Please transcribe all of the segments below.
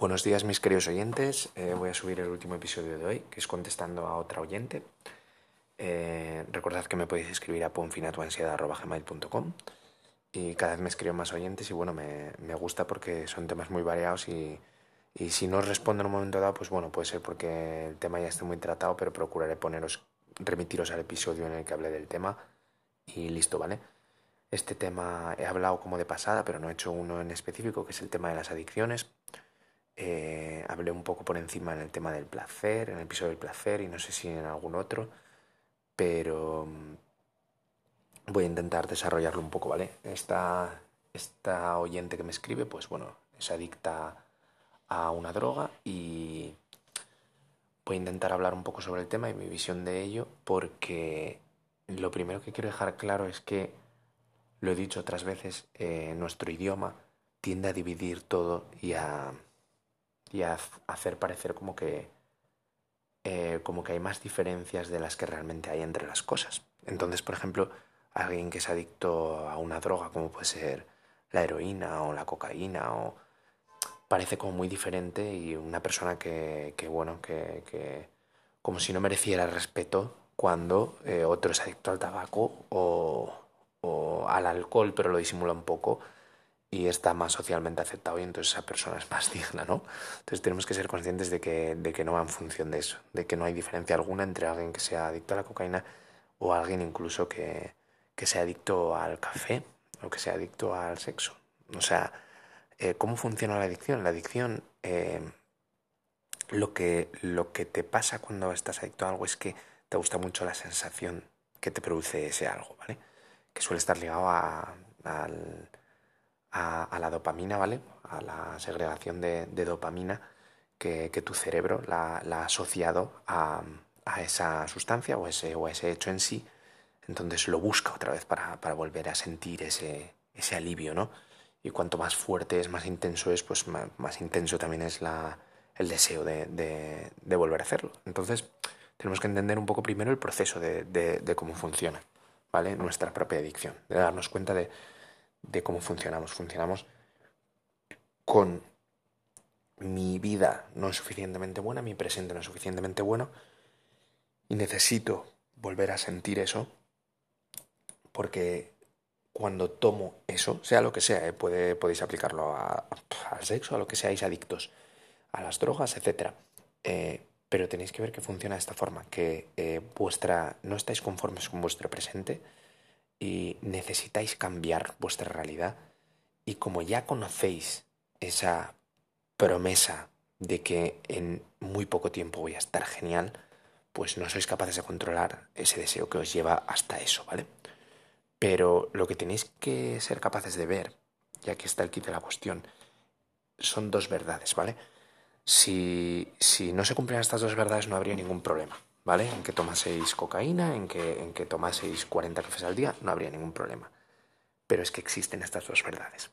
Buenos días mis queridos oyentes, eh, voy a subir el último episodio de hoy, que es contestando a otra oyente. Eh, recordad que me podéis escribir a ponfinatuansiedad.gmail.com y cada vez me escribo más oyentes y bueno, me, me gusta porque son temas muy variados y, y, si no os respondo en un momento dado, pues bueno, puede ser porque el tema ya esté muy tratado, pero procuraré poneros, remitiros al episodio en el que hablé del tema y listo, ¿vale? Este tema he hablado como de pasada, pero no he hecho uno en específico, que es el tema de las adicciones. Eh, hablé un poco por encima en el tema del placer, en el episodio del placer y no sé si en algún otro, pero mm, voy a intentar desarrollarlo un poco, ¿vale? Esta, esta oyente que me escribe, pues bueno, es adicta a una droga y voy a intentar hablar un poco sobre el tema y mi visión de ello porque lo primero que quiero dejar claro es que, lo he dicho otras veces, eh, nuestro idioma tiende a dividir todo y a y a hacer parecer como que, eh, como que hay más diferencias de las que realmente hay entre las cosas. Entonces, por ejemplo, alguien que es adicto a una droga, como puede ser la heroína o la cocaína, o parece como muy diferente y una persona que, bueno, que, que, como si no mereciera respeto cuando eh, otro es adicto al tabaco o, o al alcohol, pero lo disimula un poco y está más socialmente aceptado y entonces esa persona es más digna, ¿no? Entonces tenemos que ser conscientes de que, de que no va en función de eso, de que no hay diferencia alguna entre alguien que sea adicto a la cocaína o alguien incluso que, que sea adicto al café o que sea adicto al sexo. O sea, eh, ¿cómo funciona la adicción? La adicción, eh, lo, que, lo que te pasa cuando estás adicto a algo es que te gusta mucho la sensación que te produce ese algo, ¿vale? Que suele estar ligado a, al a, la dopamina, ¿vale? A la segregación de, dopamina que, tu cerebro la, ha asociado a, esa sustancia o ese, o ese hecho en sí. Entonces lo busca otra vez para, volver a sentir ese, ese alivio, ¿no? Y cuanto más fuerte es, más intenso es, pues más, intenso también es la, el deseo de, de, volver a hacerlo. Entonces, tenemos que entender un poco primero el proceso de, de, cómo funciona, ¿vale? Nuestra propia adicción, de darnos cuenta de, de cómo funcionamos. Funcionamos con mi vida no es suficientemente buena, mi presente no es suficientemente bueno y necesito volver a sentir eso porque cuando tomo eso, sea lo que sea, ¿eh? Puede, podéis aplicarlo a, al sexo, a lo que seáis adictos, a las drogas, etc. Eh, pero tenéis que ver que funciona de esta forma, que eh, vuestra, no estáis conformes con vuestro presente, y necesitáis cambiar vuestra realidad y como ya conocéis esa promesa de que en muy poco tiempo voy a estar genial, pues no sois capaces de controlar ese deseo que os lleva hasta eso, ¿vale? Pero lo que tenéis que ser capaces de ver, ya que está el kit de la cuestión, son dos verdades, ¿vale? Si, si no se cumplieran estas dos verdades no habría ningún problema. ¿Vale? En que tomaseis cocaína, en que, en que tomaseis 40 cafés al día, no habría ningún problema. Pero es que existen estas dos verdades.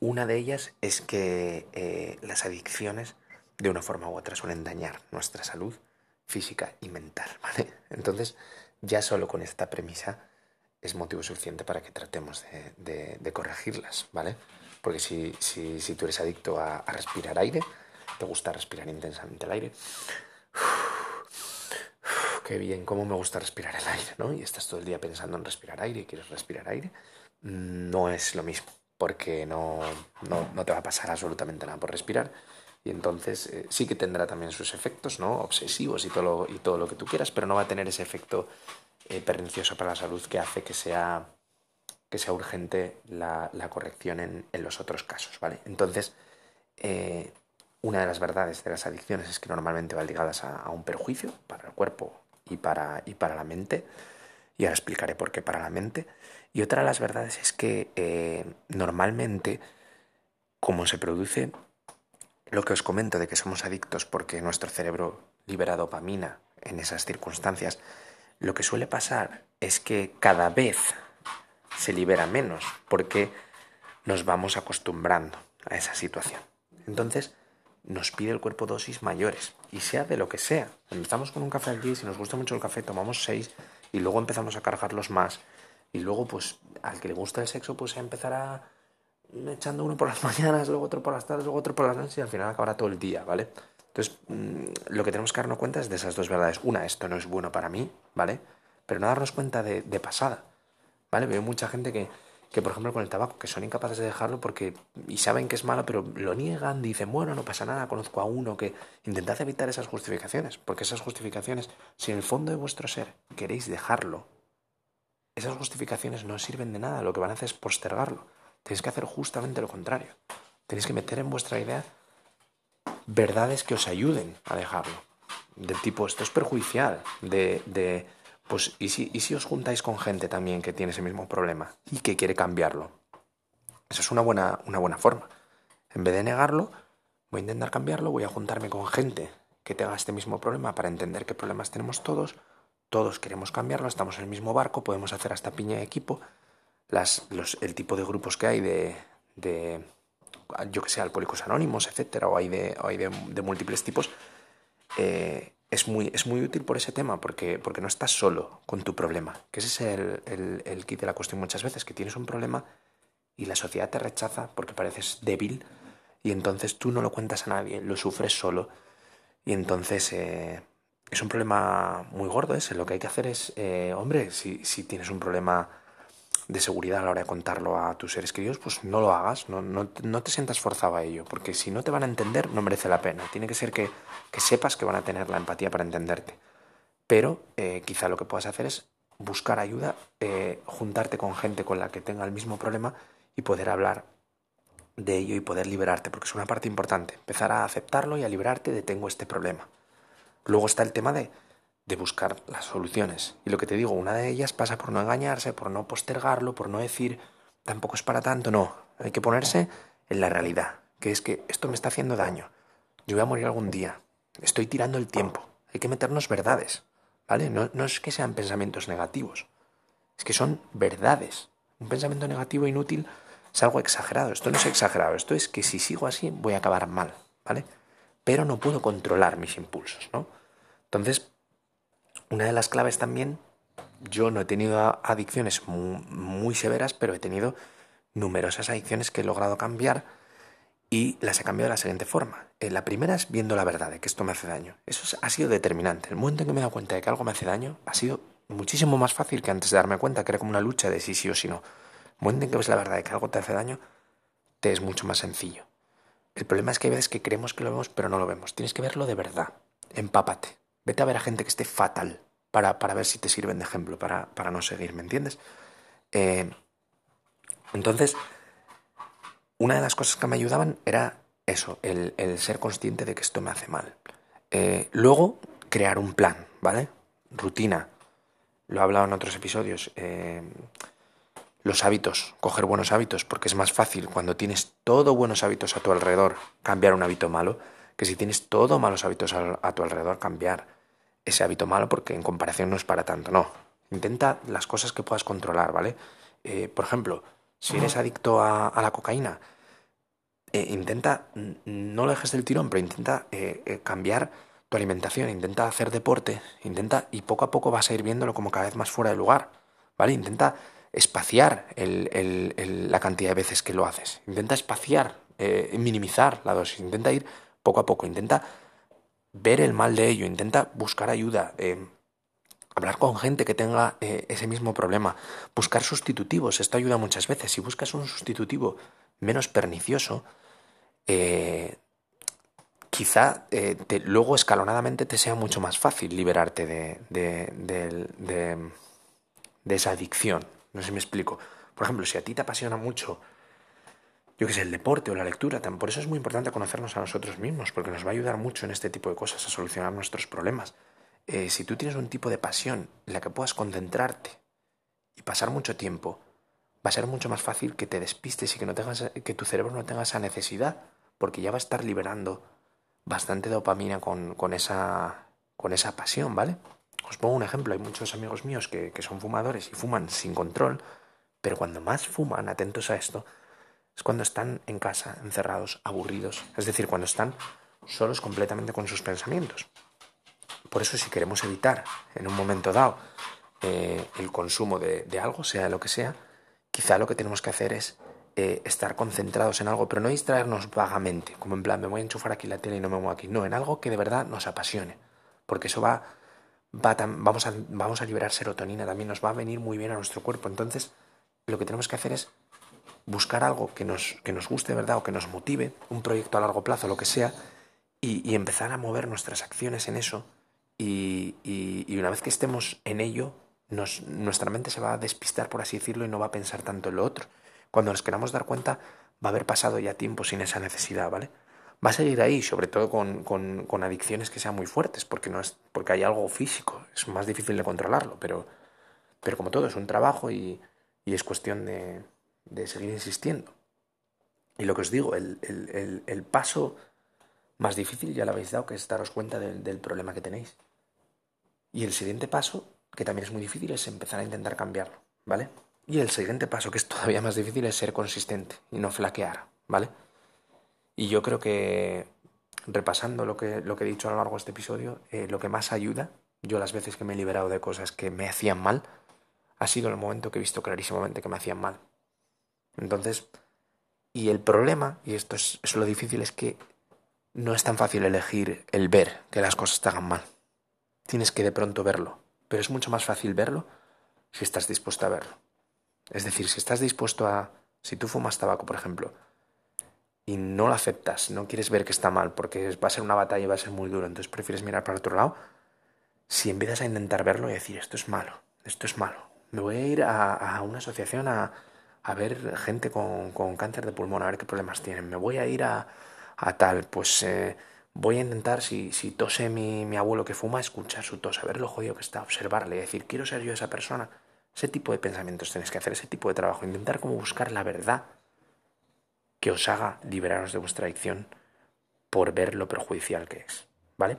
Una de ellas es que eh, las adicciones, de una forma u otra, suelen dañar nuestra salud física y mental, ¿vale? Entonces, ya solo con esta premisa es motivo suficiente para que tratemos de, corregirlas, ¿vale? Porque si, si, si, tú eres adicto a, a respirar aire, te gusta respirar intensamente el aire, qué bien, cómo me gusta respirar el aire, ¿no? Y estás todo el día pensando en respirar aire y quieres respirar aire, no es lo mismo, porque no, no, te va a pasar absolutamente nada por respirar. Y entonces eh, sí que tendrá también sus efectos, ¿no? Obsesivos y todo lo, y todo lo que tú quieras, pero no va a tener ese efecto eh, pernicioso para la salud que hace que sea, que sea urgente la, corrección en, los otros casos, ¿vale? Entonces, eh, una de las verdades de las adicciones es que normalmente van ligadas a, un perjuicio para el cuerpo y para, y para la mente. Y ahora explicaré por qué para la mente. Y otra de las verdades es que eh, normalmente, como se produce lo que os comento de que somos adictos porque nuestro cerebro libera dopamina en esas circunstancias, lo que suele pasar es que cada vez se libera menos porque nos vamos acostumbrando a esa situación. Entonces, nos pide el cuerpo dosis mayores, y sea de lo que sea. Empezamos con un café al día si nos gusta mucho el café tomamos seis y luego empezamos a cargarlos más. Y luego, pues, al que le gusta el sexo, pues empezará echando uno por las mañanas, luego otro por las tardes, luego otro por las noches y al final acabará todo el día, ¿vale? Entonces, mm, lo que tenemos que darnos cuenta es de esas dos verdades. Una, esto no es bueno para mí, ¿vale? Pero no darnos cuenta de, de pasada, ¿vale? Veo mucha gente que, que, por ejemplo, con el tabaco, que son incapaces de dejarlo porque y saben que es malo, pero lo niegan, dicen, bueno, no pasa nada, conozco a uno que intentad evitar esas justificaciones, porque esas justificaciones, si en el fondo de vuestro ser queréis dejarlo, esas justificaciones no sirven de nada, lo que van a hacer es postergarlo. Tenéis que hacer justamente lo contrario. Tenéis que meter en vuestra idea verdades que os ayuden a dejarlo. Del tipo, esto es perjudicial, de, de pues, ¿y si, ¿y si os juntáis con gente también que tiene ese mismo problema y que quiere cambiarlo? Esa es una buena, una buena forma. En vez de negarlo, voy a intentar cambiarlo, voy a juntarme con gente que tenga este mismo problema para entender qué problemas tenemos todos, todos queremos cambiarlo, estamos en el mismo barco, podemos hacer hasta piña de equipo, las, los, el tipo de grupos que hay de, de yo que sé, alcohólicos anónimos, etcétera, o hay de, o hay de, de múltiples tipos, eh, es muy, es muy útil por ese tema, porque, porque no estás solo con tu problema. Que ese es el, el, el kit de la cuestión muchas veces, que tienes un problema y la sociedad te rechaza porque pareces débil y entonces tú no lo cuentas a nadie, lo sufres solo y entonces eh, es un problema muy gordo ese. Lo que hay que hacer es, eh, hombre, si, si tienes un problema de seguridad a la hora de contarlo a tus seres queridos, pues no lo hagas, no, no, no, te sientas forzado a ello, porque si no te van a entender, no merece la pena. Tiene que ser que, que sepas que van a tener la empatía para entenderte. Pero eh, quizá lo que puedas hacer es buscar ayuda, eh, juntarte con gente con la que tenga el mismo problema y poder hablar de ello y poder liberarte, porque es una parte importante. Empezar a aceptarlo y a liberarte de tengo este problema. Luego está el tema de de buscar las soluciones. Y lo que te digo, una de ellas pasa por no engañarse, por no postergarlo, por no decir tampoco es para tanto, no. Hay que ponerse en la realidad, que es que esto me está haciendo daño. Yo voy a morir algún día. Estoy tirando el tiempo. Hay que meternos verdades, ¿vale? No, no es que sean pensamientos negativos, es que son verdades. Un pensamiento negativo inútil es algo exagerado. Esto no es exagerado, esto es que si sigo así voy a acabar mal, ¿vale? Pero no puedo controlar mis impulsos, ¿no? Entonces, una de las claves también, yo no he tenido adicciones muy, severas, pero he tenido numerosas adicciones que he logrado cambiar y las he cambiado de la siguiente forma. Eh, la primera es viendo la verdad de que esto me hace daño. Eso ha sido determinante. El momento en que me he dado cuenta de que algo me hace daño ha sido muchísimo más fácil que antes de darme cuenta, que era como una lucha de sí sí o sí no. El momento en que ves la verdad de que algo te hace daño, te es mucho más sencillo. El problema es que hay veces que creemos que lo vemos, pero no lo vemos. Tienes que verlo de verdad. Empápate. Vete a ver a gente que esté fatal para, para ver si te sirven de ejemplo, para, para no seguir, ¿me entiendes? Eh, entonces, una de las cosas que me ayudaban era eso, el, el ser consciente de que esto me hace mal. Eh, luego, crear un plan, ¿vale? Rutina. Lo he hablado en otros episodios. Eh, los hábitos, coger buenos hábitos, porque es más fácil cuando tienes todo buenos hábitos a tu alrededor cambiar un hábito malo que si tienes todo malos hábitos a, a tu alrededor cambiar ese hábito malo porque en comparación no es para tanto, no. Intenta las cosas que puedas controlar, ¿vale? Eh, por ejemplo, si eres adicto a, a la cocaína, eh, intenta, no lo dejes del tirón, pero intenta eh, cambiar tu alimentación, intenta hacer deporte, intenta y poco a poco vas a ir viéndolo como cada vez más fuera de lugar, ¿vale? Intenta espaciar el, el, el, la cantidad de veces que lo haces, intenta espaciar, minimizar la dosis, intenta ir poco a poco, intenta ver el mal de ello, intenta buscar ayuda, eh, hablar con gente que tenga eh, ese mismo problema, buscar sustitutivos, esto ayuda muchas veces. Si buscas un sustitutivo menos pernicioso, eh, quizá te, luego escalonadamente te sea mucho más fácil liberarte de, de, de, de, de esa adicción. No sé si me explico. Por ejemplo, si a ti te apasiona mucho yo que sé, el deporte o la lectura. Por eso es muy importante conocernos a nosotros mismos, porque nos va a ayudar mucho en este tipo de cosas a solucionar nuestros problemas. Eh, si tú tienes un tipo de pasión en la que puedas concentrarte y pasar mucho tiempo, va a ser mucho más fácil que te despistes y que, no tengas, que tu cerebro no tenga esa necesidad, porque ya va a estar liberando bastante dopamina con, con, esa, con esa pasión, ¿vale? Os pongo un ejemplo, hay muchos amigos míos que, que son fumadores y fuman sin control, pero cuando más fuman, atentos a esto, es cuando están en casa, encerrados, aburridos, es decir, cuando están solos completamente con sus pensamientos. Por eso si queremos evitar en un momento dado eh, el consumo de, de, algo, sea lo que sea, quizá lo que tenemos que hacer es eh, estar concentrados en algo, pero no distraernos vagamente, como en plan, me voy a enchufar aquí la tele y no me muevo aquí. No, en algo que de verdad nos apasione, porque eso va, va vamos, a, vamos a liberar serotonina también, nos va a venir muy bien a nuestro cuerpo. Entonces, lo que tenemos que hacer es buscar algo que nos, que nos guste, ¿verdad? O que nos motive, un proyecto a largo plazo, lo que sea, y, empezar a mover nuestras acciones en eso. Y, y, una vez que estemos en ello, nos, nuestra mente se va a despistar, por así decirlo, y no va a pensar tanto en lo otro. Cuando nos queramos dar cuenta, va a haber pasado ya tiempo sin esa necesidad, ¿vale? Va a seguir ahí, sobre todo con, con, con adicciones que sean muy fuertes, porque, no es, porque hay algo físico, es más difícil de controlarlo, pero, pero como todo, es un trabajo y, y es cuestión de, de, seguir insistiendo. Y lo que os digo, el, el, el, paso más difícil ya lo habéis dado, que es daros cuenta del, problema que tenéis. Y el siguiente paso, que también es muy difícil, es empezar a intentar cambiarlo, ¿vale? Y el siguiente paso, que es todavía más difícil, es ser consistente y no flaquear, ¿vale? Y yo creo que, repasando lo que, lo que he dicho a lo largo de este episodio, eh, lo que más ayuda, yo las veces que me he liberado de cosas que me hacían mal, ha sido el momento que he visto clarísimamente que me hacían mal. Entonces, y el problema, y esto es, es lo difícil, es que no es tan fácil elegir el ver que las cosas te hagan mal. Tienes que de pronto verlo, pero es mucho más fácil verlo si estás dispuesto a verlo. Es decir, si estás dispuesto a... Si tú fumas tabaco, por ejemplo, y no lo aceptas, no quieres ver que está mal, porque va a ser una batalla y va a ser muy duro, entonces prefieres mirar para otro lado, si empiezas a intentar verlo y decir, esto es malo, esto es malo, me voy a ir a, una asociación a, a, ver gente con, con, cáncer de pulmón, a ver qué problemas tienen, me voy a ir a, a tal, pues eh, voy a intentar, si, si tose mi, mi abuelo que fuma, escuchar su tos, a ver lo jodido que está, observarle decir, quiero ser yo esa persona ese tipo de pensamientos tenéis que hacer, ese tipo de trabajo, intentar como buscar la verdad que os haga liberaros de vuestra adicción por ver lo perjudicial que es, ¿vale?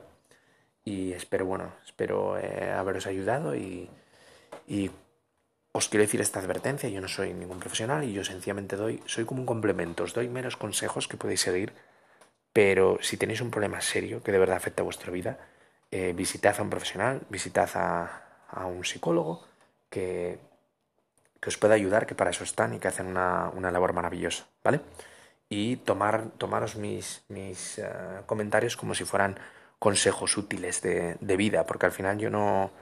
Y espero, bueno, espero eh, haberos ayudado y os quiero decir esta advertencia, yo no soy ningún profesional y yo sencillamente doy, soy como un complemento, os doy meros consejos que podéis seguir, pero si tenéis un problema serio que de verdad afecta a vuestra vida, eh, visitad a un profesional, visitad a, un psicólogo, que, os pueda ayudar, que para eso están y que hacen una, labor maravillosa, ¿vale? Y tomar, tomaros mis, mis eh, comentarios como si fueran consejos útiles de, vida, porque al final yo no,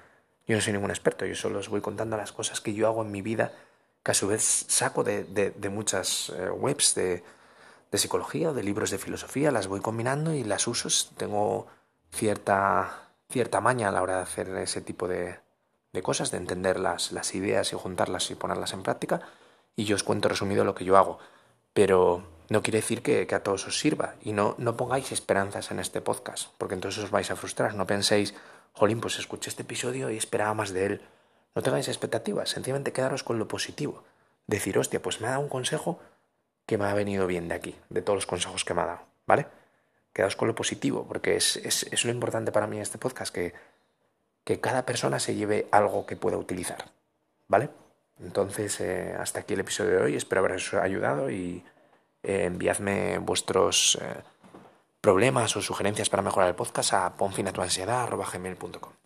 yo no soy ningún experto, yo solo os voy contando las cosas que yo hago en mi vida, que a su vez saco de, de, muchas eh, webs de, de psicología o de libros de filosofía, las voy combinando y las uso. Tengo cierta, cierta maña a la hora de hacer ese tipo de, de cosas, de entender las, las ideas y juntarlas y ponerlas en práctica. Y yo os cuento resumido lo que yo hago. Pero no quiere decir que, a todos os sirva. Y no, no pongáis esperanzas en este podcast, porque entonces os vais a frustrar. No penséis, jolín, pues escuché este episodio y esperaba más de él. No tengáis expectativas, sencillamente quedaros con lo positivo. Decir, hostia, pues me ha dado un consejo que me ha venido bien de aquí, de todos los consejos que me ha dado, ¿vale? Quedaos con lo positivo, porque es, es, lo importante para mí en este podcast, que que cada persona se lleve algo que pueda utilizar. ¿Vale? Entonces, eh, hasta aquí el episodio de hoy. Espero haberos ayudado y eh, enviadme vuestros eh, problemas o sugerencias para mejorar el podcast a ponfinatuansiedad.gmail.com.